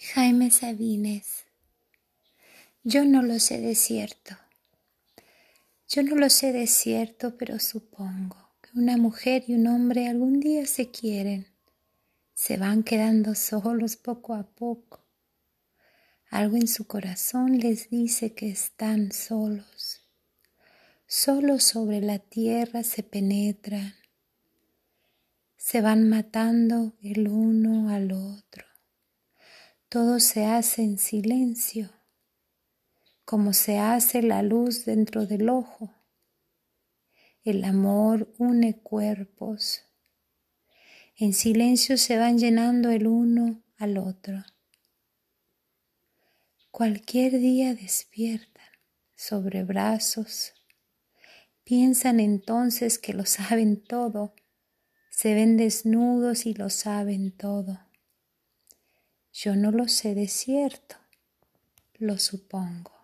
Jaime Sabines. Yo no lo sé de cierto. Yo no lo sé de cierto, pero supongo que una mujer y un hombre algún día se quieren. Se van quedando solos poco a poco. Algo en su corazón les dice que están solos. Solos sobre la tierra se penetran. Se van matando el uno al otro todo se hace en silencio, como se hace la luz dentro del ojo. El amor une cuerpos. En silencio se van llenando el uno al otro. Cualquier día despiertan sobre brazos. Piensan entonces que lo saben todo. Se ven desnudos y lo saben todo. Yo no lo sé de cierto, lo supongo.